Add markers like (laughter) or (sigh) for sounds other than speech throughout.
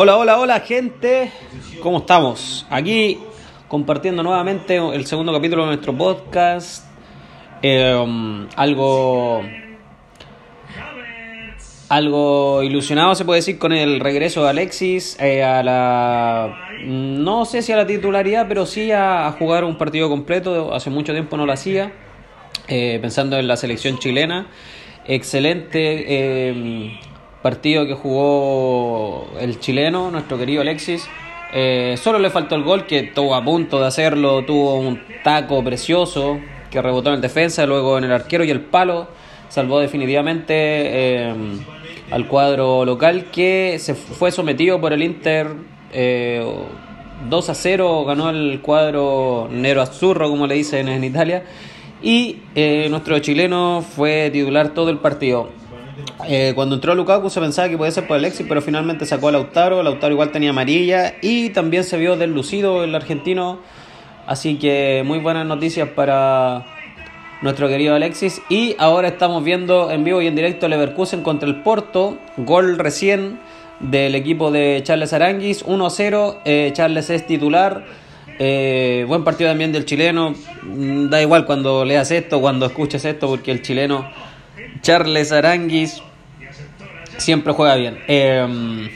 Hola, hola, hola gente, ¿cómo estamos? Aquí compartiendo nuevamente el segundo capítulo de nuestro podcast. Eh, algo algo ilusionado se puede decir con el regreso de Alexis eh, a la no sé si a la titularidad pero sí a, jugar un partido completo hace mucho tiempo no lo hacía eh, pensando en la selección chilena excelente partido que jugó el chileno nuestro querido Alexis solo le faltó el gol que estuvo a punto de hacerlo tuvo un taco precioso que rebotó en el defensa luego en el arquero y el palo salvó definitivamente eh, al cuadro local que se fue sometido por el Inter eh, 2 a 0, ganó el cuadro Nero Azzurro, como le dicen en Italia, y eh, nuestro chileno fue titular todo el partido. Eh, cuando entró Lukaku se pensaba que podía ser por Alexis, pero finalmente sacó a Lautaro. Lautaro igual tenía amarilla y también se vio deslucido el argentino. Así que muy buenas noticias para, nuestro querido Alexis. Y ahora estamos viendo en vivo y en directo Leverkusen contra el Porto. Gol recién del equipo de Charles Aranguis. 1-0. Eh, Charles es titular. Eh, buen partido también del chileno. Mm, da igual cuando leas esto, cuando escuches esto, porque el chileno Charles Aranguis siempre juega bien. Eh,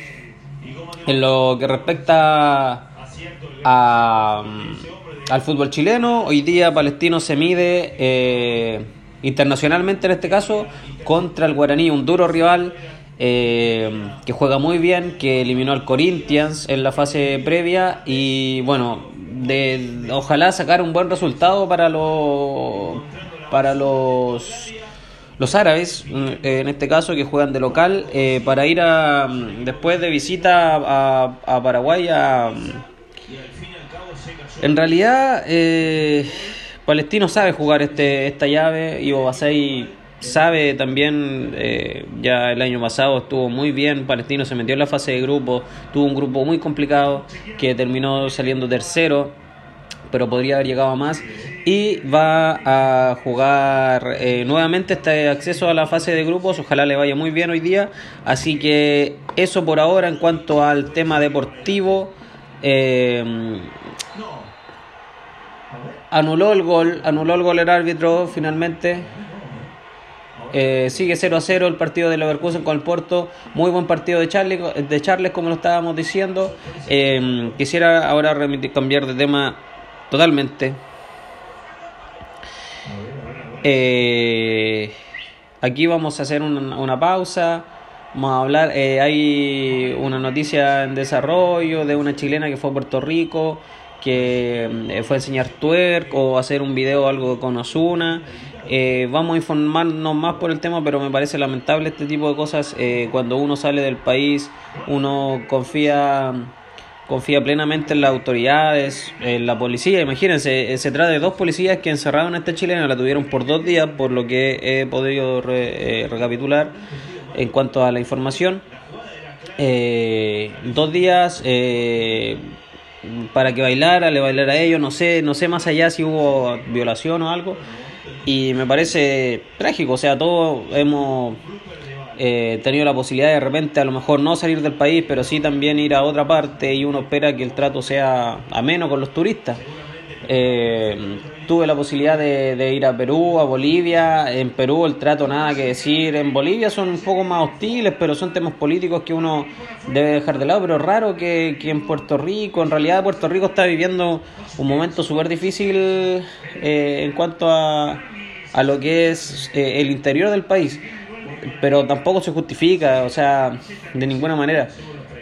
en lo que respecta a al fútbol chileno. Hoy día Palestino se mide eh, internacionalmente en este caso contra el Guaraní, un duro rival eh, que juega muy bien, que eliminó al Corinthians en la fase previa y bueno, de, ojalá sacar un buen resultado para los para los los árabes, en este caso, que juegan de local, eh, para ir a, después de visita a, a Paraguay a, en realidad, eh, Palestino sabe jugar este, esta llave y Obasei sabe también, eh, ya el año pasado estuvo muy bien, Palestino se metió en la fase de grupo, tuvo un grupo muy complicado que terminó saliendo tercero, pero podría haber llegado a más y va a jugar eh, nuevamente este acceso a la fase de grupos, ojalá le vaya muy bien hoy día, así que eso por ahora en cuanto al tema deportivo. Eh, anuló el gol, anuló el gol el árbitro finalmente. Eh, sigue 0 a 0 el partido de Leverkusen con el Porto. Muy buen partido de Charles, de Charles como lo estábamos diciendo. Eh, quisiera ahora cambiar de tema totalmente. Eh, aquí vamos a hacer una, una, pausa. Vamos a hablar. hay una noticia en desarrollo de una chilena que fue a Puerto Rico que eh, fue a enseñar twerk o hacer un video algo con Osuna. Eh, vamos a informarnos más por el tema, pero me parece lamentable este tipo de cosas. Eh, cuando uno sale del país, uno confía confía plenamente en las autoridades, en la policía. Imagínense, se trata de dos policías que encerraron a esta chilena, la tuvieron por dos días, por lo que he podido recapitular en cuanto a la información. dos días para que bailara, le bailara a ellos, no sé, no sé más allá si hubo violación o algo. Y me parece trágico, o sea, todos hemos eh, tenido la posibilidad de, repente a lo mejor no salir del país, pero sí también ir a otra parte y uno espera que el trato sea ameno con los turistas. Eh, tuve la posibilidad de, ir a Perú, a Bolivia. En Perú el trato nada que decir. En Bolivia son un poco más hostiles, pero son temas políticos que uno debe dejar de lado. Pero raro que, en Puerto Rico, en realidad Puerto Rico está viviendo un momento súper difícil eh, en cuanto a, a lo que es eh, el interior del país. Pero tampoco se justifica, o sea, de ninguna manera.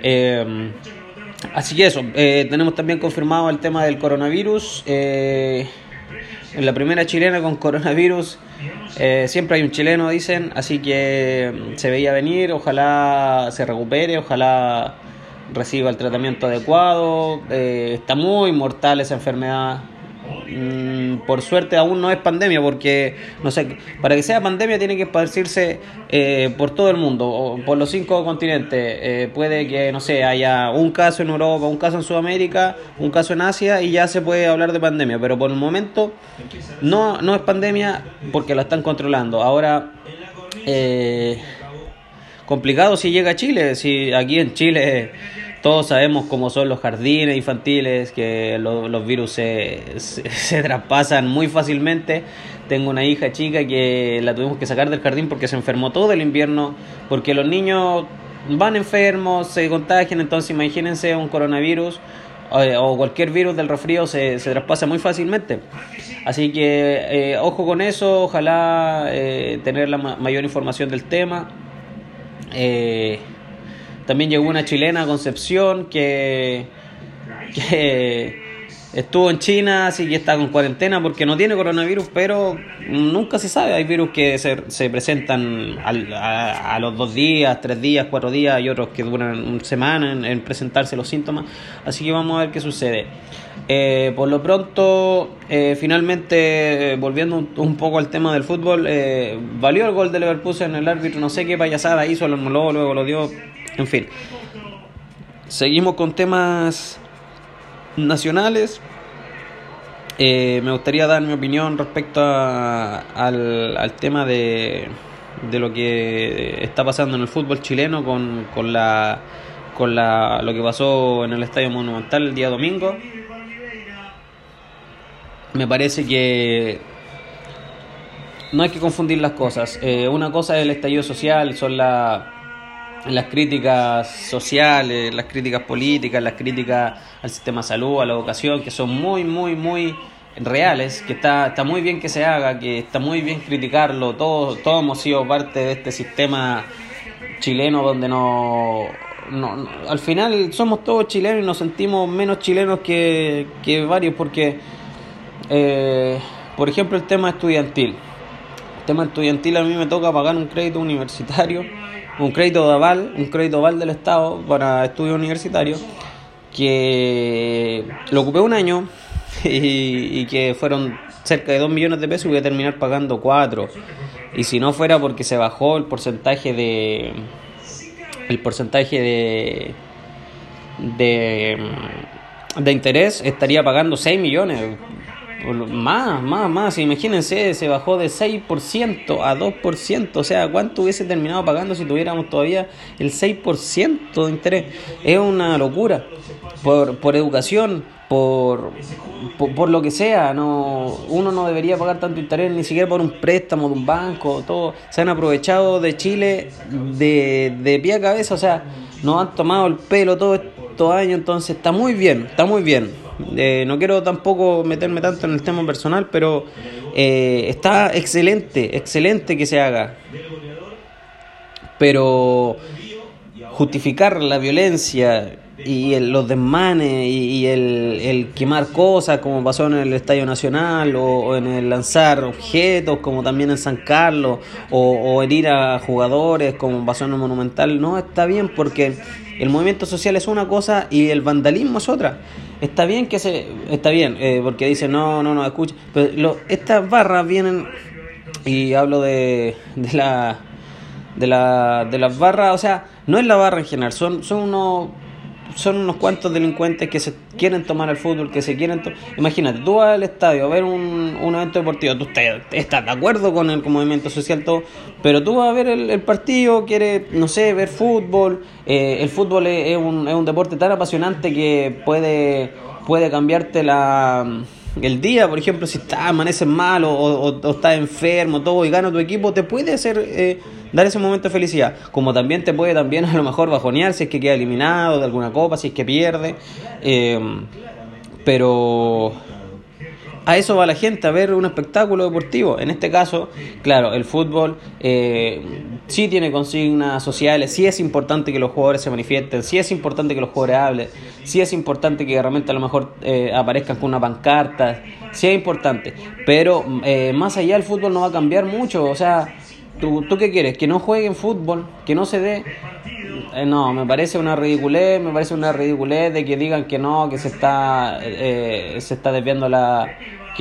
Eh, Así que eso, eh, tenemos también confirmado el tema del coronavirus. Eh, la primera chilena con coronavirus, eh, siempre hay un chileno, dicen, así que se veía venir, ojalá se recupere, ojalá reciba el tratamiento adecuado. está muy mortal esa enfermedad, Mm, por suerte aún no es pandemia, porque, no sé, para que sea pandemia tiene que esparcirse eh, por todo el mundo, por los cinco continentes. Eh, puede que, no sé, haya un caso en Europa, un caso en Sudamérica, un caso en Asia y ya se puede hablar de pandemia, pero por el momento no, no es pandemia porque la están controlando. Ahora, eh, complicado si llega a Chile, si aquí en Chile todos sabemos cómo son los jardines infantiles, que los virus se, (laughs) se, traspasan muy fácilmente. Tengo una hija chica que la tuvimos que sacar del jardín porque se enfermó todo el invierno, porque los niños van enfermos, se contagian, entonces imagínense un coronavirus eh, o cualquier virus del resfrío se, se traspasa muy fácilmente. Así que eh, ojo con eso, ojalá eh, tener la mayor información del tema. Eh, también llegó una chilena, Concepción, que, estuvo en China, así que está con cuarentena porque no tiene coronavirus, pero nunca se sabe. Hay virus que se, se presentan a, los dos días, tres días, cuatro días y otros que duran una semana en, presentarse los síntomas. Así que vamos a ver qué sucede. Eh, por lo pronto, eh, finalmente, volviendo un, poco al tema del fútbol, eh, valió el gol de Leverkusen en el árbitro, no sé qué payasada hizo, lo anuló, luego lo dio en fin. Seguimos con temas nacionales. Eh, me gustaría dar mi opinión respecto al, tema de, de, lo que está pasando en el fútbol chileno con, con, la, con la, lo que pasó en el Estadio Monumental el día domingo. Me parece que no hay que confundir las cosas. Eh, una cosa es el estallido social, son la, las críticas sociales, las críticas políticas, las críticas al sistema de salud, a la educación, que son muy, muy, muy reales, que está, está muy bien que se haga, que está muy bien criticarlo, todos, todos hemos sido parte de este sistema chileno donde no, no, al final somos todos chilenos y nos sentimos menos chilenos que, que varios porque, eh, por ejemplo, el tema estudiantil. Tema estudiantil a mí me toca pagar un crédito universitario un crédito de aval, un crédito aval del Estado para estudios universitarios, que lo ocupé un año (laughs) y, que fueron cerca de 2 millones de pesos y voy a terminar pagando 4. Y si no fuera porque se bajó el porcentaje de el porcentaje de de, de interés, estaría pagando 6 millones. Más, más, más. Imagínense, se bajó de 6% a 2%. O sea, ¿cuánto hubiese terminado pagando si tuviéramos todavía el 6% de interés? Es una locura. Por, por educación, por, por, lo que sea, no uno no debería pagar tanto interés ni siquiera por un préstamo de un banco. todo Se han aprovechado de Chile de, de pie a cabeza. O sea, nos han tomado el pelo todo estos años. Entonces, está muy bien, está muy bien eh, no quiero tampoco meterme tanto en el tema personal, pero eh, está excelente, excelente que se haga. Pero justificar la violencia y los desmanes y, el, quemar cosas como pasó en el Estadio Nacional o, en el lanzar objetos como también en San Carlos o, o herir a jugadores como pasó en el Monumental, no está bien porque el movimiento social es una cosa y el vandalismo es otra. Está bien que se. Está bien, eh, porque dice no, no, no, escucha. Pero estas barras vienen. Y hablo de, de la. De, la, de las barras, o sea, no es la barra en general, son, son unos son unos cuantos delincuentes que se quieren tomar el fútbol, que se quieren... Imagínate, tú vas al estadio a ver un, un evento deportivo, tú estás, de acuerdo con el movimiento social, todo, pero tú vas a ver el, partido, quieres, no sé, ver fútbol. Eh, el fútbol es, un, es un deporte tan apasionante que puede, puede cambiarte la el día, por ejemplo, si estás, amaneces mal o, o, estás enfermo, todo, y gana tu equipo, te puede hacer eh, dar ese momento de felicidad. Como también te puede también a lo mejor bajonear si es que queda eliminado de alguna copa, si es que pierde. Eh, pero a eso va la gente, a ver un espectáculo deportivo. En este caso, claro, el fútbol eh, sí tiene consignas sociales, sí es importante que los jugadores se manifiesten, sí es importante que los jugadores hablen, sí es importante que realmente a lo mejor eh, aparezcan con una pancarta, sí es importante. Pero eh, más allá el fútbol no va a cambiar mucho, o sea, ¿tú, ¿tú qué quieres? Que no jueguen fútbol, que no se dé eh, no, me parece una ridiculez, me parece una ridiculez de que digan que no, que se está, eh, se está desviando la,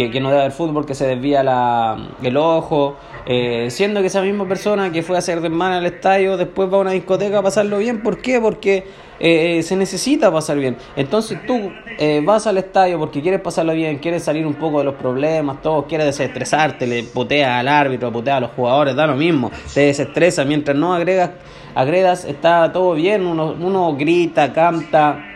que, no debe haber fútbol, que se desvía la, el ojo, eh, siendo que esa misma persona que fue a hacer desmán al estadio después va a una discoteca a pasarlo bien. ¿Por qué? Porque eh, se necesita pasar bien. Entonces tú eh, vas al estadio porque quieres pasarlo bien, quieres salir un poco de los problemas, todo, quieres desestresarte, le poteas al árbitro, poteas a los jugadores, da lo mismo, te desestresa. Mientras no agregas, agredas, está todo bien, uno, uno grita, canta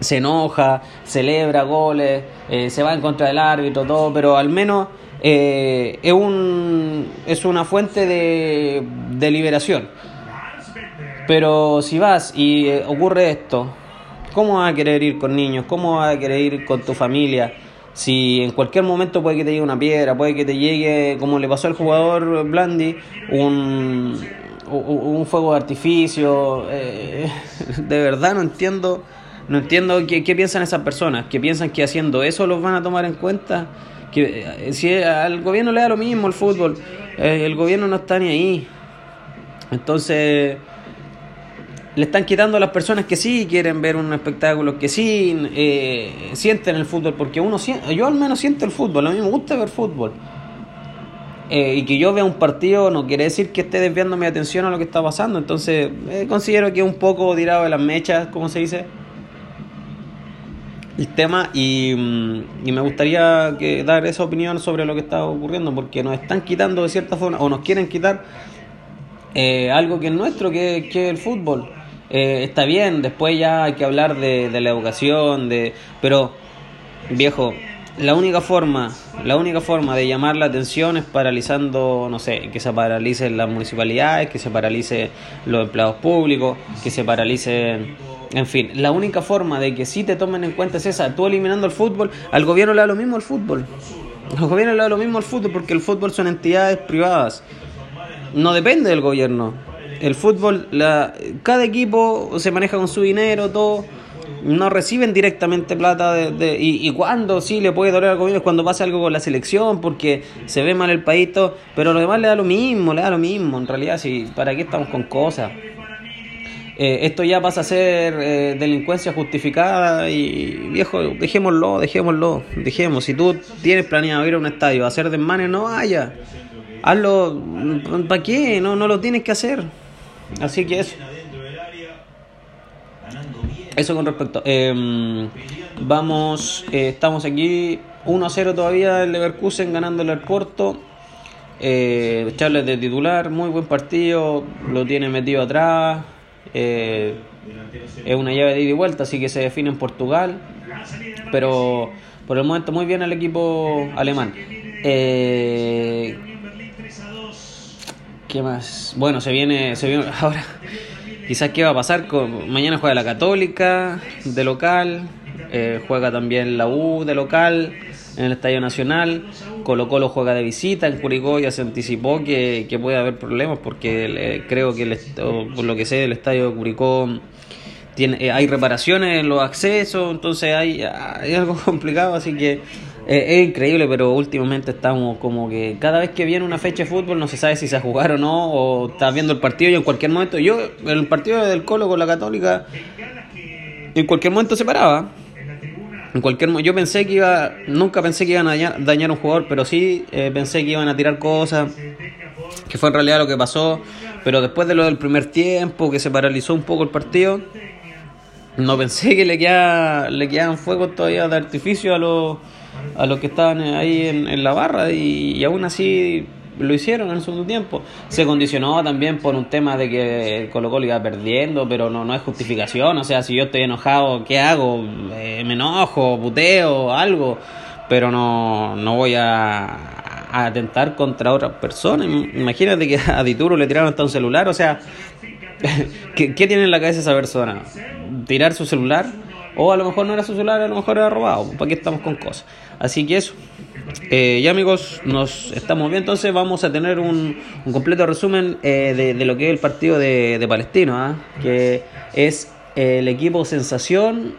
se enoja, celebra goles, eh, se va en contra del árbitro, todo, pero al menos eh, es, un, es una fuente de, de liberación. Pero si vas y eh, ocurre esto, ¿cómo vas a querer ir con niños? ¿Cómo vas a querer ir con tu familia? Si en cualquier momento puede que te llegue una piedra, puede que te llegue, como le pasó al jugador Blandi, un, un fuego de artificio. (laughs) de verdad no entiendo no entiendo qué, piensan esas personas, que piensan que haciendo eso los van a tomar en cuenta. Que eh, si al gobierno le da lo mismo el fútbol, eh, el gobierno no está ni ahí. Entonces, le están quitando a las personas que sí quieren ver un espectáculo, que sí eh, sienten el fútbol, porque uno yo al menos siento el fútbol, a mí me gusta ver fútbol. y que yo vea un partido no quiere decir que esté desviando mi atención a lo que está pasando. Entonces, considero que es un poco tirado de las mechas, como se dice el tema y, mm, y, me gustaría que dar esa opinión sobre lo que está ocurriendo porque nos están quitando de cierta forma o nos quieren quitar eh, algo que es nuestro, que, es el fútbol. Eh, está bien, después ya hay que hablar de, de la educación, de pero viejo, la única forma, la única forma de llamar la atención es paralizando, no sé, que se paralicen las municipalidades, que se paralice los empleados públicos, que se paralicen en fin, la única forma de que sí te tomen en cuenta es esa, tú eliminando el fútbol, al gobierno le da lo mismo el fútbol. Al gobierno le da lo mismo el fútbol porque el fútbol son entidades privadas. No depende del gobierno. El fútbol, la, cada equipo se maneja con su dinero, todo. No reciben directamente plata de, y, cuando sí le puede doler al gobierno es cuando pasa algo con la selección porque se ve mal el país todo, pero lo demás le da lo mismo, le da lo mismo, en realidad sí, ¿para qué estamos con cosas? Eh, esto ya pasa a ser eh, delincuencia justificada y viejo, dejémoslo, dejémoslo, dejemos. Si tú tienes planeado ir a un estadio a hacer desmanes, no vaya. Hazlo, ¿para qué? No, no lo tienes que hacer. Así que eso. Eso con respecto. Em, vamos, eh, estamos aquí 1 a 0 todavía el Leverkusen ganándole al Porto. Eh, Charles de titular, muy buen partido, lo tiene metido atrás. Eh, es una llave de ida y vuelta, así que se define en Portugal. Pero por el momento muy bien el equipo alemán. Eh, ¿Qué más? Bueno, se viene, se viene (laughs) ahora. Quizás qué va a pasar. Con, mañana juega la Católica de local. Eh, juega también la U de local en el Estadio Nacional. Colo Colo juega de visita en Curicó, ya se anticipó que, que puede haber problemas porque eh, creo que, el, por lo que sé, el Estadio de Curicó tiene, eh, hay reparaciones en los accesos, entonces hay, hay algo (laughs) complicado, así que eh, es increíble, pero últimamente estamos como que cada vez que viene una fecha de fútbol no se sabe si se va a jugar o no, o estás viendo el partido y en cualquier momento, yo, el partido del Colo con la Católica, en cualquier momento se paraba en cualquier yo pensé que iba, nunca pensé que iban a dañar, a un jugador, pero sí eh, pensé que iban a tirar cosas, que fue en realidad lo que pasó. Pero después de lo del primer tiempo, que se paralizó un poco el partido, no pensé que le queda, le quedaban fuegos todavía de artificio a los, a los que estaban ahí en, la barra y aún así lo hicieron en el segundo tiempo. Se condicionó también por un tema de que Colo Colo iba perdiendo, pero no, no es justificación. O sea, si yo estoy enojado, ¿qué hago? Eh, me enojo, puteo, algo. Pero no, no voy a, a atentar contra otras personas. Imagínate que a Dituro le tiraron hasta un celular. O sea, (laughs) ¿qué, ¿qué tiene en la cabeza esa persona? ¿Tirar su celular? O a lo mejor no era su celular, a lo mejor era robado. ¿Para qué estamos con cosas? Así que eso. Eh, ya amigos, nos estamos bien, entonces vamos a tener un, completo resumen eh, de, de, lo que es el partido de, de Palestino, ¿ah? que es el equipo sensación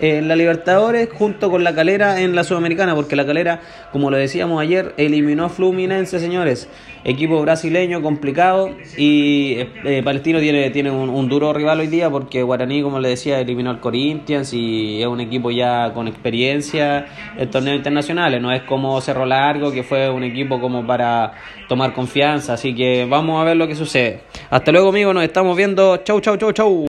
en la Libertadores junto con la Calera en la Sudamericana, porque la Calera, como lo decíamos ayer, eliminó a Fluminense, señores. Equipo brasileño complicado y eh, eh, Palestino tiene, tiene un, duro rival hoy día porque Guaraní, como le decía, eliminó al Corinthians y es un equipo ya con experiencia en torneos internacionales. No es como Cerro Largo, que fue un equipo como para tomar confianza. Así que vamos a ver lo que sucede. Hasta luego, amigos. Nos estamos viendo. Chau, chau, chau, chau.